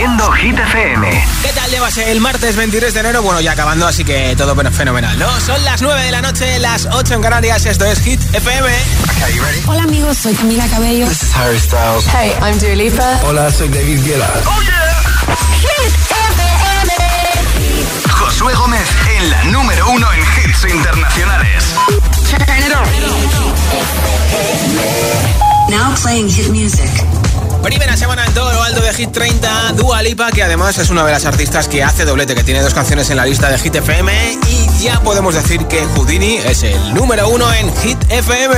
Haciendo Hit FM. ¿Qué tal llevas el martes 23 de enero? Bueno, ya acabando, así que todo fenomenal, ¿no? Son las 9 de la noche, las 8 en Canarias. Esto es Hit FM. Okay, you ready? Hola, amigos, soy Camila Cabello. This is Harry Styles. Hey, I'm Dua Lipa. Hola, soy David Guetta. ¡Oh, yeah! Hit FM. Josué Gómez en la número uno en hits internacionales. Now playing hit music. Primera semana en todo lo alto de Hit 30, Dua Lipa, que además es una de las artistas que hace doblete, que tiene dos canciones en la lista de Hit FM. Y ya podemos decir que Houdini es el número uno en Hit FM.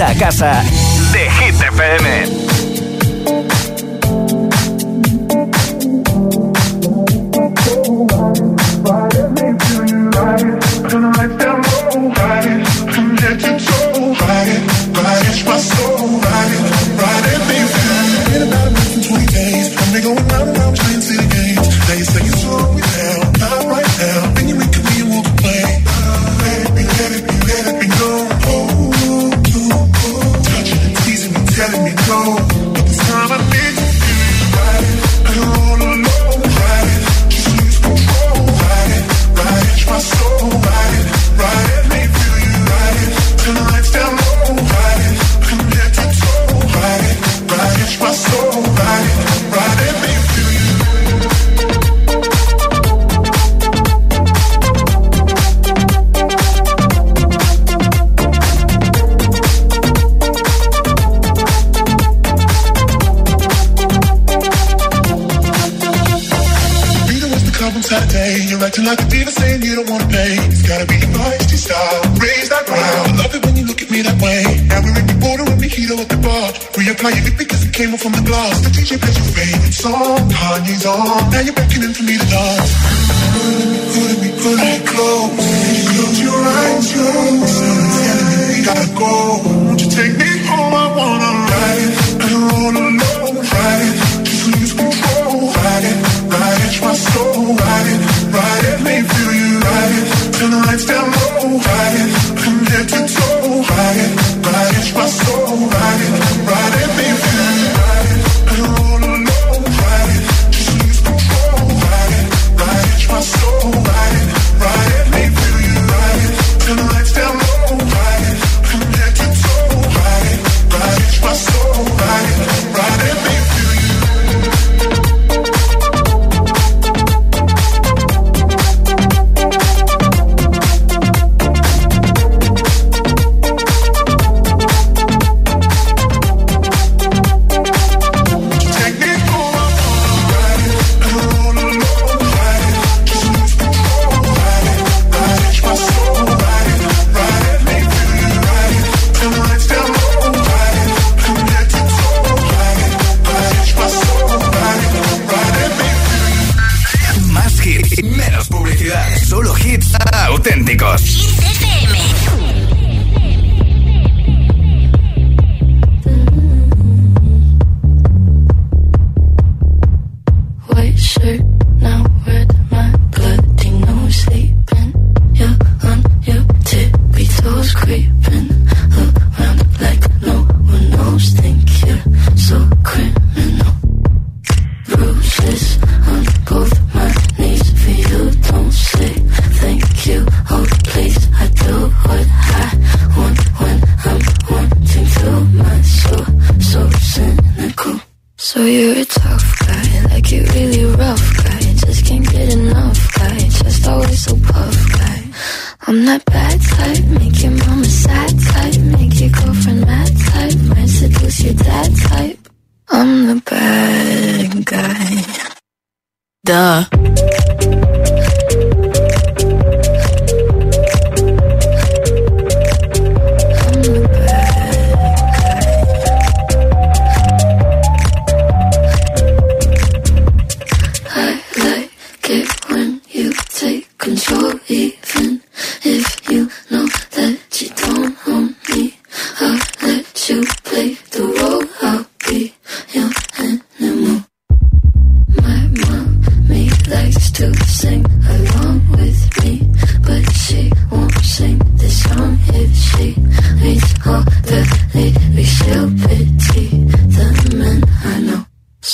vuelta casa.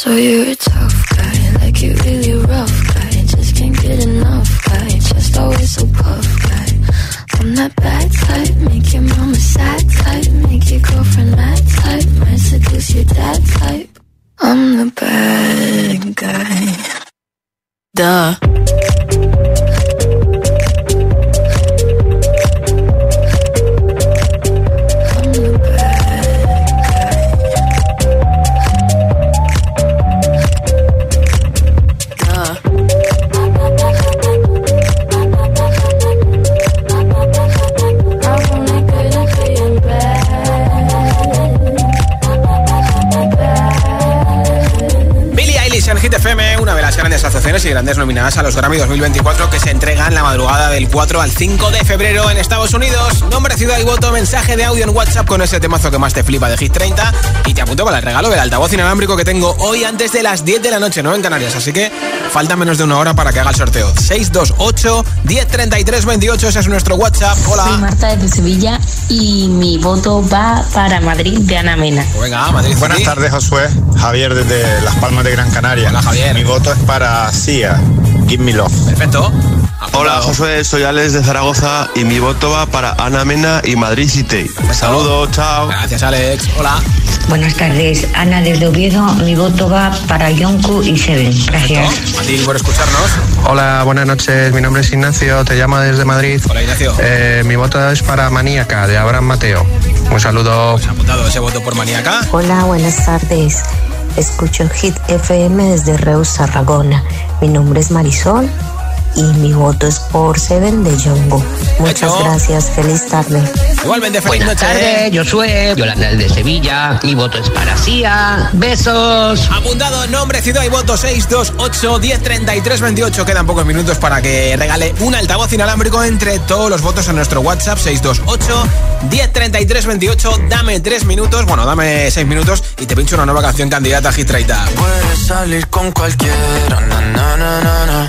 So you nominadas a los Grammy 2024 que se entregan la madrugada del 4 al 5 de febrero en Estados Unidos. Nombre, ciudad y voto, mensaje de audio en WhatsApp con ese temazo que más te flipa de Hit 30 y te apunto para el regalo del altavoz inalámbrico que tengo hoy antes de las 10 de la noche, ¿no? En Canarias, así que falta menos de una hora para que haga el sorteo. 628 1033 28, ese es nuestro WhatsApp. Soy Hola. Marta desde Sevilla y mi voto va para Madrid de Ana Mena. Pues venga, Madrid. Buenas tardes, Josué. Javier desde Las Palmas de Gran Canaria. Hola, Javier. Mi voto es para Sia. Give me love. Perfecto. Hola. Josué, soy Alex de Zaragoza y mi voto va para Ana Mena y Madrid City. Saludos, chao. Gracias, Alex. Hola. Buenas tardes, Ana desde Oviedo. Mi voto va para Yonku y Seven. Gracias. A ti por escucharnos. Hola, buenas noches. Mi nombre es Ignacio, te llamo desde Madrid. Hola, Ignacio. Eh, mi voto es para Maníaca, de Abraham Mateo. Un saludo. Pues apuntado ese voto por maníaca. Hola, buenas tardes. Escucho Hit FM desde Reus, Tarragona. Mi nombre es Marisol y mi voto es por Seven de Jongo. Muchas Hecho. gracias, feliz tarde. Igualmente, feliz Buenas noche. tardes, Josué, Yolanda de Sevilla, mi voto es para Sia, besos. Apuntado nombre, ciudad y voto 628 1033 28. Quedan pocos minutos para que regale un altavoz inalámbrico entre todos los votos en nuestro WhatsApp 628 1033 28. Dame 3 minutos, bueno, dame 6 minutos y te pincho una nueva canción candidata a Hit 30. Puedes salir con cualquiera, na, na, na, na, na.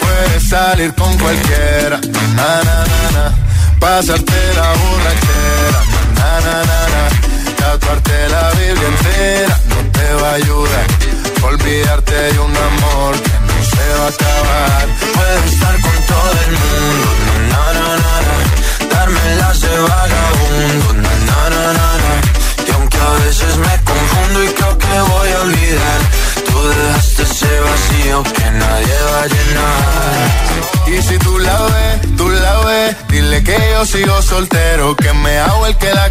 Puedes salir con cualquiera, na, na, na, na. pasarte la borrachera, na, na, na, na. tatuarte la Biblia entera no te va a ayudar. Olvidarte de un amor que no se va a acabar. Puedes estar con todo el mundo, na, na, na, na, darme las de soltero, que me hago el que la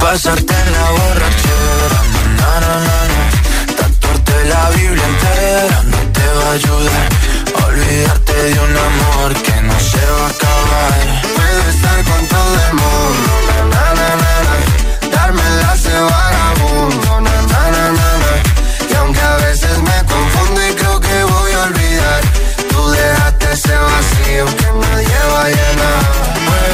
Pasarte en la borrachera, na, na, na, na, Tatuarte la Biblia entera no te va a ayudar. Olvidarte de un amor que no se va a acabar. Puedo estar con todo el mundo, na, na, na, na, Darme la vagabundo, na, na, na, na, na. Y aunque a veces me confundo y creo que voy a olvidar, tú dejaste ese vacío que nadie va a llenar.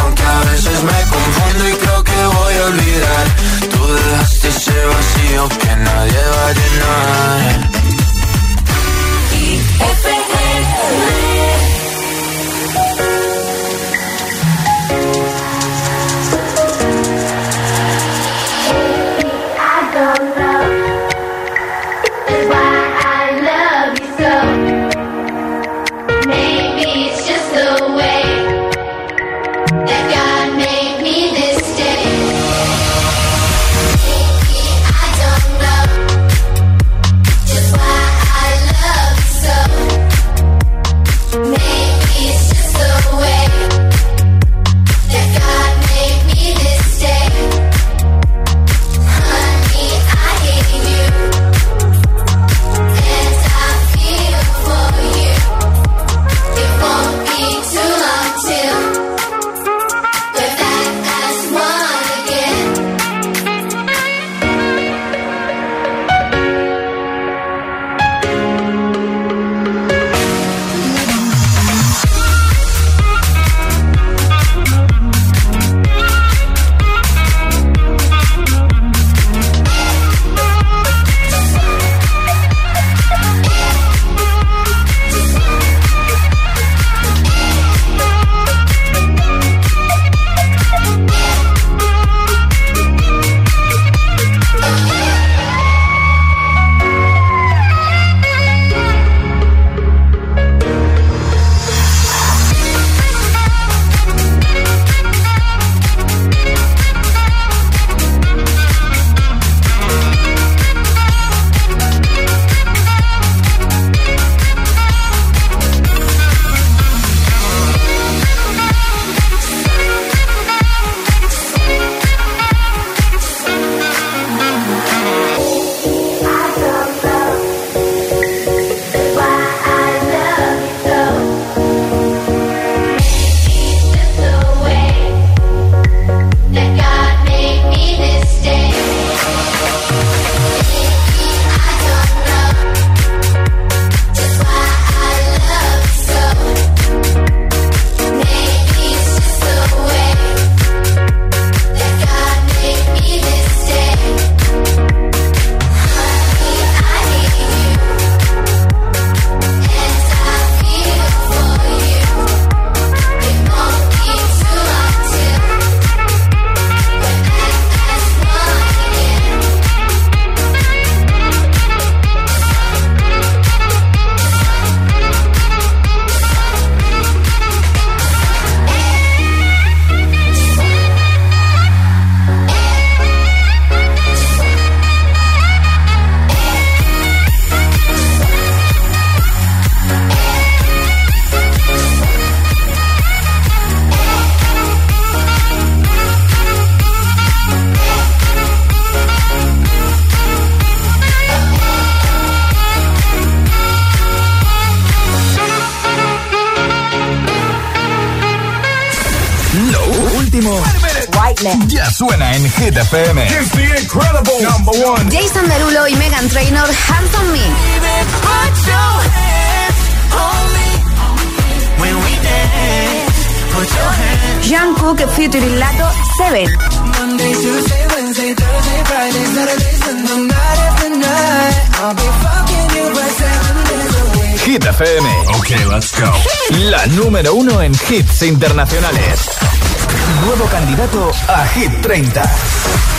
Aunque a veces me confundo y creo que voy a olvidar, tú dejaste ese vacío que nadie va a llenar. Hits internacionales. Nuevo candidato a Hit 30.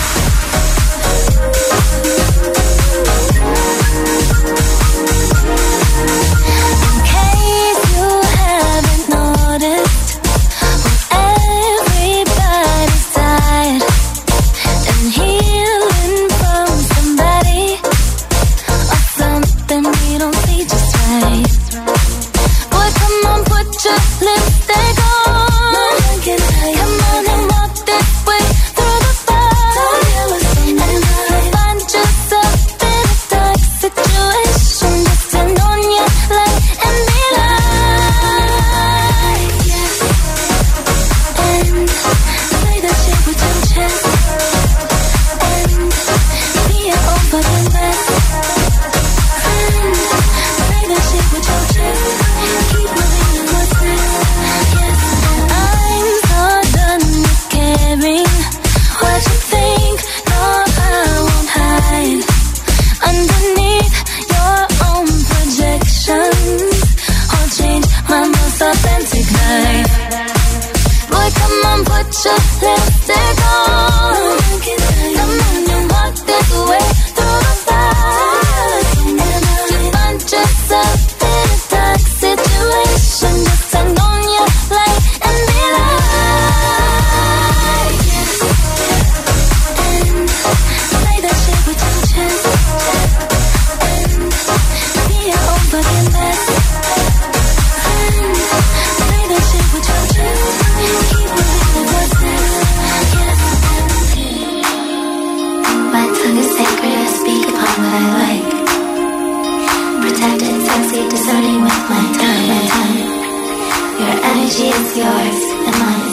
It's yours and mine.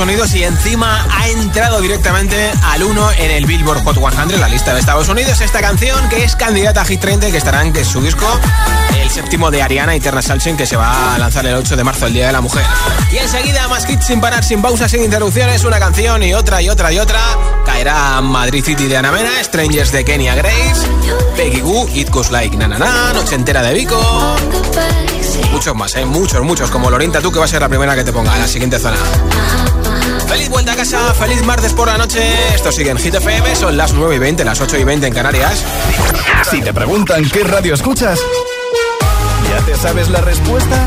Unidos y encima ha entrado directamente al uno en el Billboard Hot 100, la lista de Estados Unidos. Esta canción que es candidata a Hit 30 y que estará en su disco, el séptimo de Ariana Eterna Sunshine, que se va a lanzar el 8 de marzo, el Día de la Mujer. Y enseguida, más hits sin parar, sin pausas, sin interrupciones, una canción y otra y otra y otra. Caerá Madrid City de Ana Mena, Strangers de Kenya Grace, Peggy Goo, It Goes Like Na Na Na, Noche Entera de Vico. Muchos más, ¿eh? Muchos, muchos. Como Lorinta, tú que va a ser la primera que te ponga en la siguiente zona. Feliz vuelta a casa, feliz martes por la noche. Esto sigue en Hit FM, son las 9 y 20, las 8 y 20 en Canarias. Si te preguntan qué radio escuchas, ¿ya te sabes la respuesta?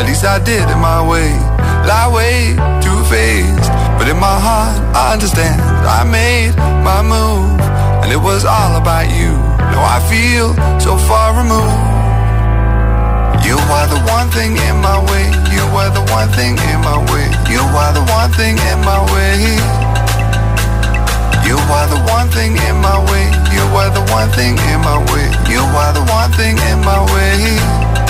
At least I did it my way. Lie way too faced, but in my heart I understand. I made my move, and it was all about you. Now I feel so far removed. You are the one thing in my way. You are the one thing in my way. You are the one thing in my way. You are the one thing in my way. You are the one thing in my way. You are the one thing in my way.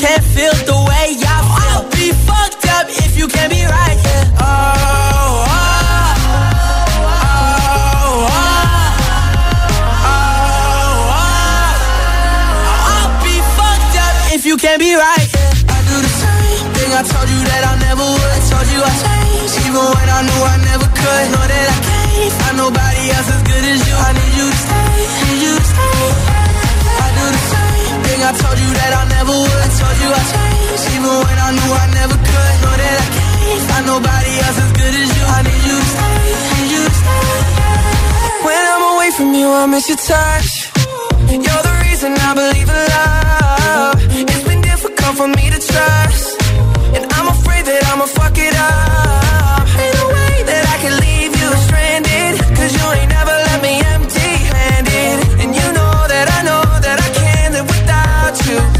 can't feel the way I feel. I'll be fucked up if you can't be right here. Oh, oh, oh, I'll be fucked up if you can't be right here. I do the same thing I told you that I never would. I told you I changed, even when I knew I never could. Know that I can't find nobody else as good as you. I need you to stay, need you to stay. I do the same thing I told you that I never would. Told you I changed, even when I knew I never could. Know that I can't Find nobody else as good as you. I need you to stay, need you to stay. When I'm away from you, I miss your touch. You're the reason I believe in love. It's been difficult for me to trust, and I'm afraid that I'ma fuck it up. Ain't no way that I can leave you stranded, cause you ain't never let me empty-handed, and you know that I know that I can't live without you.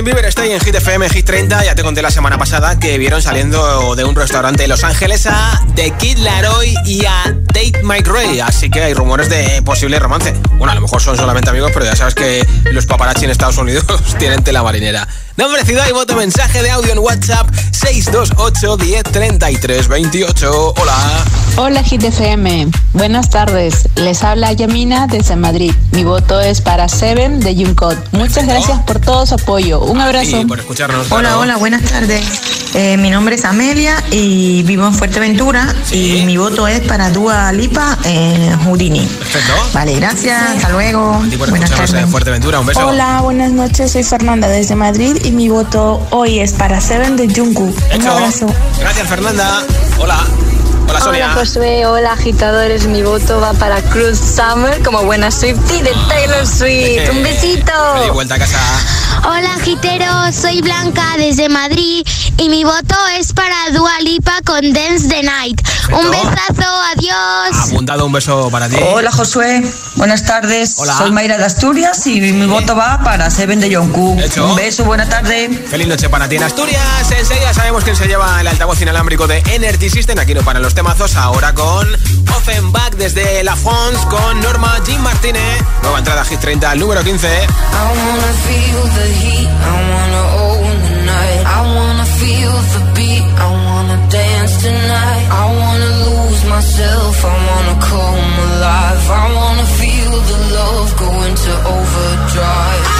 Justin Bieber estoy en Hit FM, Hit 30. Ya te conté la semana pasada que vieron saliendo de un restaurante en Los Ángeles a The Kid Laroi y a Tate Mike Ray. Así que hay rumores de posible romance. Bueno, a lo mejor son solamente amigos, pero ya sabes que los paparazzi en Estados Unidos tienen tela marinera. Nombre, ciudad y voto mensaje de audio en WhatsApp 628 10 33 28. Hola. Hola GTFM, buenas tardes. Les habla Yamina desde Madrid. Mi voto es para Seven de Juncot. Muchas gracias por todo su apoyo. Un abrazo. Y por escucharnos. Hola, claro. hola, buenas tardes. Eh, mi nombre es Amelia y vivo en Fuerteventura y mi voto es para Dua Lipa en Houdini. Perfecto. Vale, gracias, hasta luego. Buenas tardes. en Fuerteventura. Un beso. Hola, buenas noches. Soy Fernanda desde Madrid y mi voto hoy es para Seven de Jungkook. Un abrazo. Gracias, Fernanda. Hola. Hola, Sonia. Hola Josué, hola agitadores, mi voto va para Cruz Summer como buena Swiftie de Taylor Swift. Un besito. Feliz vuelta a casa. Hola giteros, soy Blanca desde Madrid y mi voto es para Dua Lipa con Dance the Night. Un besazo, adiós. Apuntado un beso para ti. Hola Josué, buenas tardes. Hola. Soy Mayra de Asturias y mi voto va para Seven de Jungkook. Hecho. Un beso, buena tarde. Feliz noche para ti en Asturias. Enseguida sabemos quién se lleva el altavoz inalámbrico de Energy System. Aquí no para los temazos. Ahora con Offenbach desde La France con Norma Jean Martínez. Nueva entrada Hit 30 al número 15. I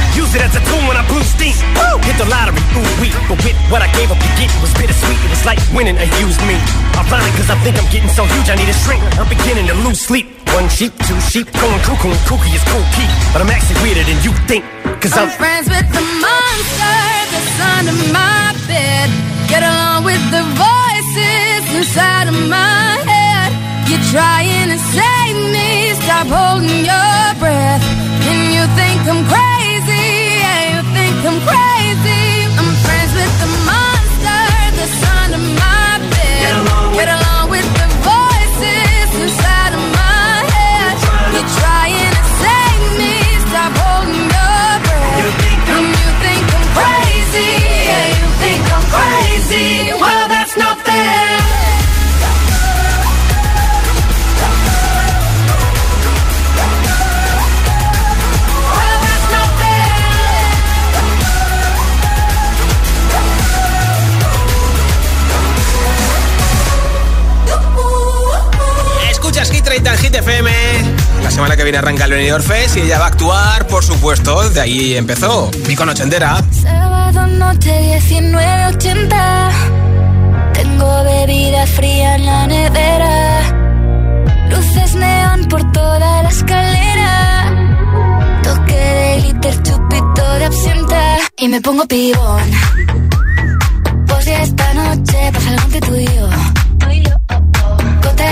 Use it as a tool when I blew steam. Woo! Hit the lottery, ooh wee. But with what I gave up to get, it was bittersweet. It was like winning a used me. Ironic, cause I think I'm getting so huge, I need a shrink. I'm beginning to lose sleep. One sheep, two sheep, going cuckoo and kooky is cool key. But I'm actually weirder than you think. Cause I'm I'm friends with the monster that's under my bed. Get along with the voices inside of my head. You're trying to save me, stop holding your breath. And you think I'm crazy, semana que viene arranca el Benidorm Fest y ella va a actuar, por supuesto. De ahí empezó. Pico Nochentera. Sábado noche 1980. Tengo bebida fría en la nevera. Luces neón por toda la escalera. Toque de glitter, chupito de absenta. Y me pongo pibón. Pues ya esta noche pasa algo entre tú y yo.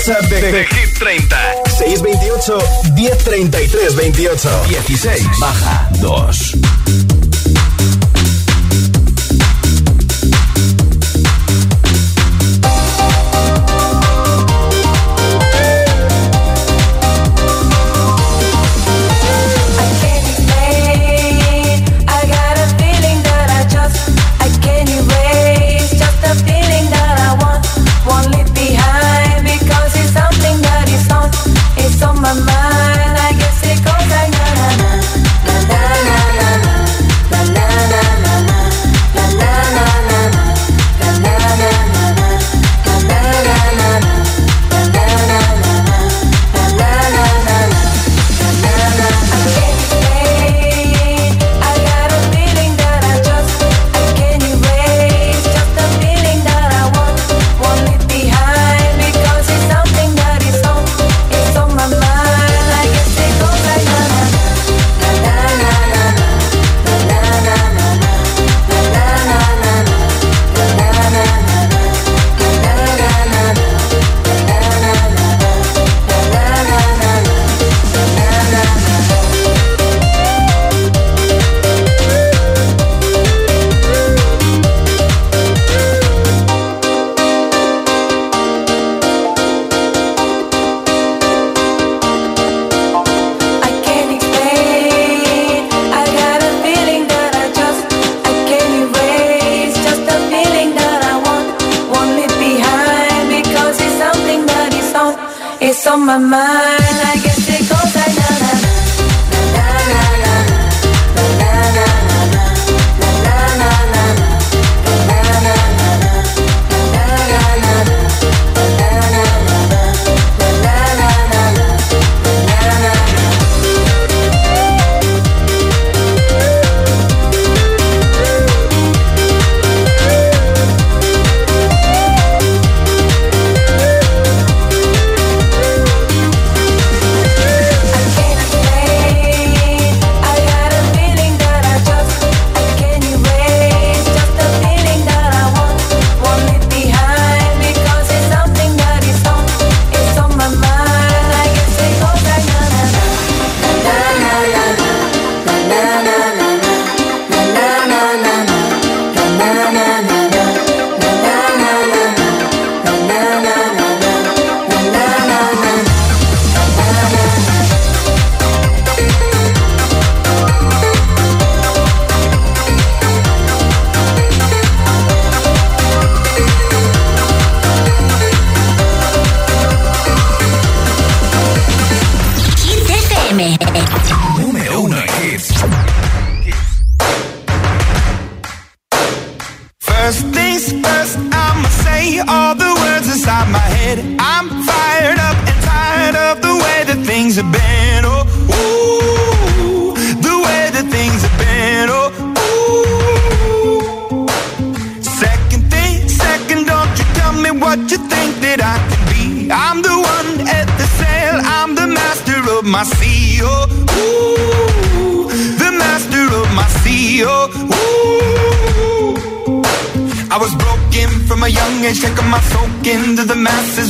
WhatsApp de, de Hit 30. 628 1033 28. 16. Baja 2.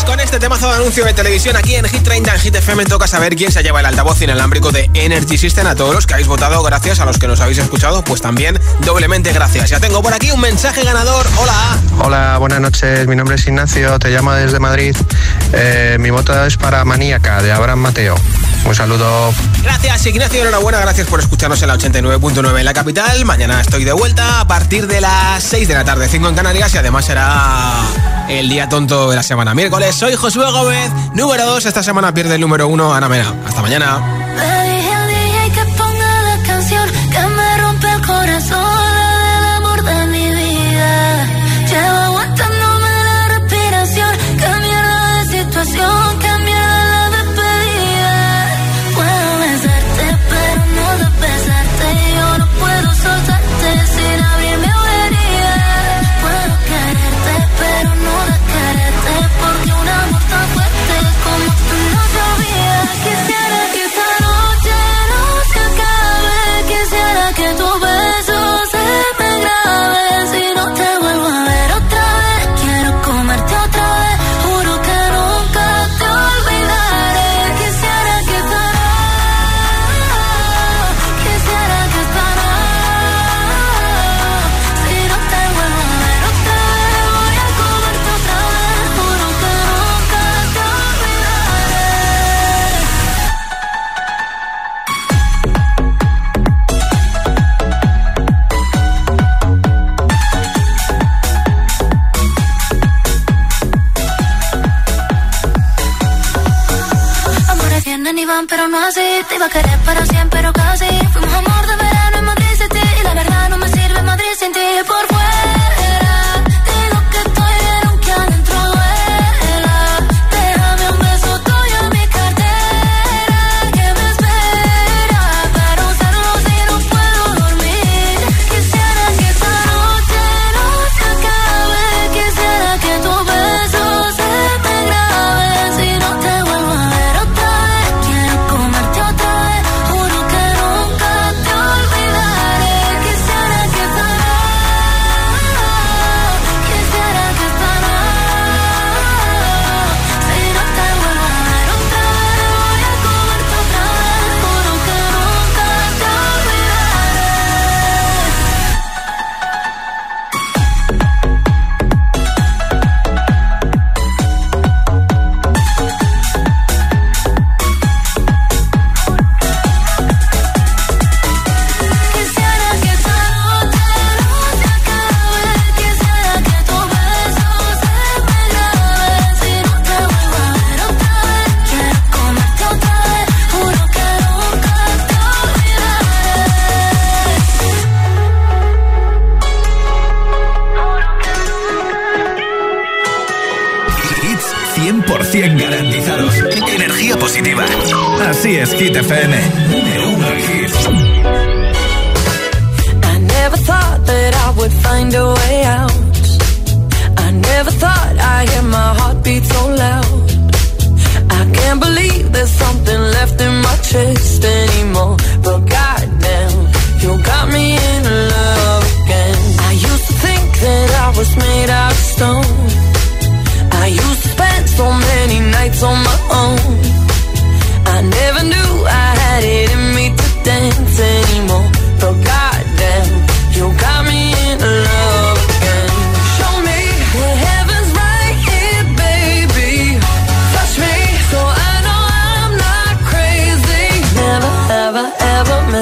Pues con este temazo de anuncio de televisión aquí en Hit 30 en Hit FM toca saber quién se lleva el altavoz inalámbrico de Energy System. A todos los que habéis votado, gracias. A los que nos habéis escuchado, pues también doblemente gracias. Ya tengo por aquí un mensaje ganador. Hola. Hola, buenas noches. Mi nombre es Ignacio, te llamo desde Madrid. Eh, mi voto es para Maníaca, de Abraham Mateo. Un saludo. Gracias Ignacio, enhorabuena, gracias por escucharnos en la 89.9 en la capital. Mañana estoy de vuelta a partir de las 6 de la tarde, 5 en Canarias y además será el día tonto de la semana. Miércoles, soy Josué Gómez, número 2. Esta semana pierde el número 1 Ana Mena. Hasta mañana. te iba a querer, pero siempre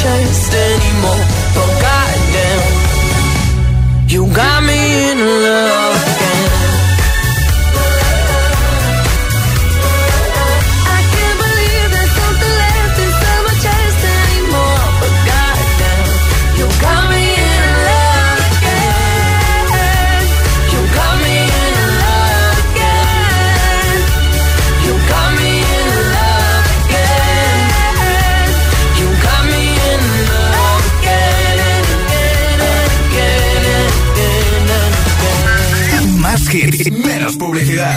chase anymore.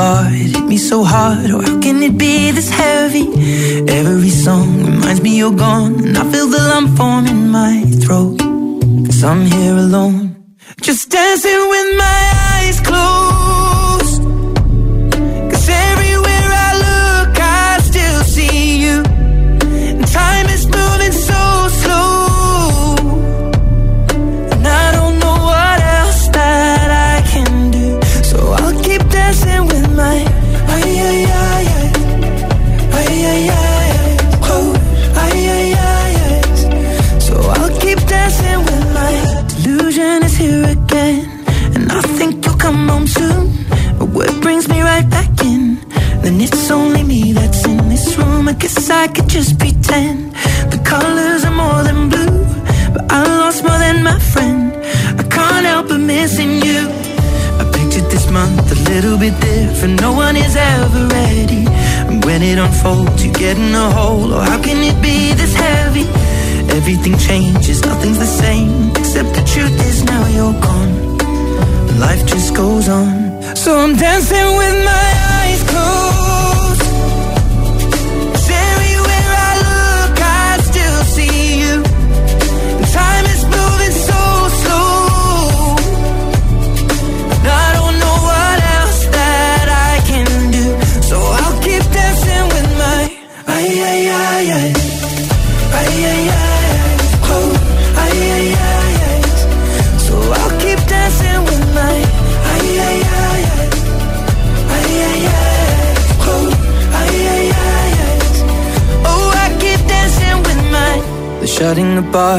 bar, it hit me so hard. Oh, how can it be this heavy? Every song reminds me you're gone. And I feel the lump form in my throat. Cause I'm here alone. Just dancing with my eyes closed. getting a hold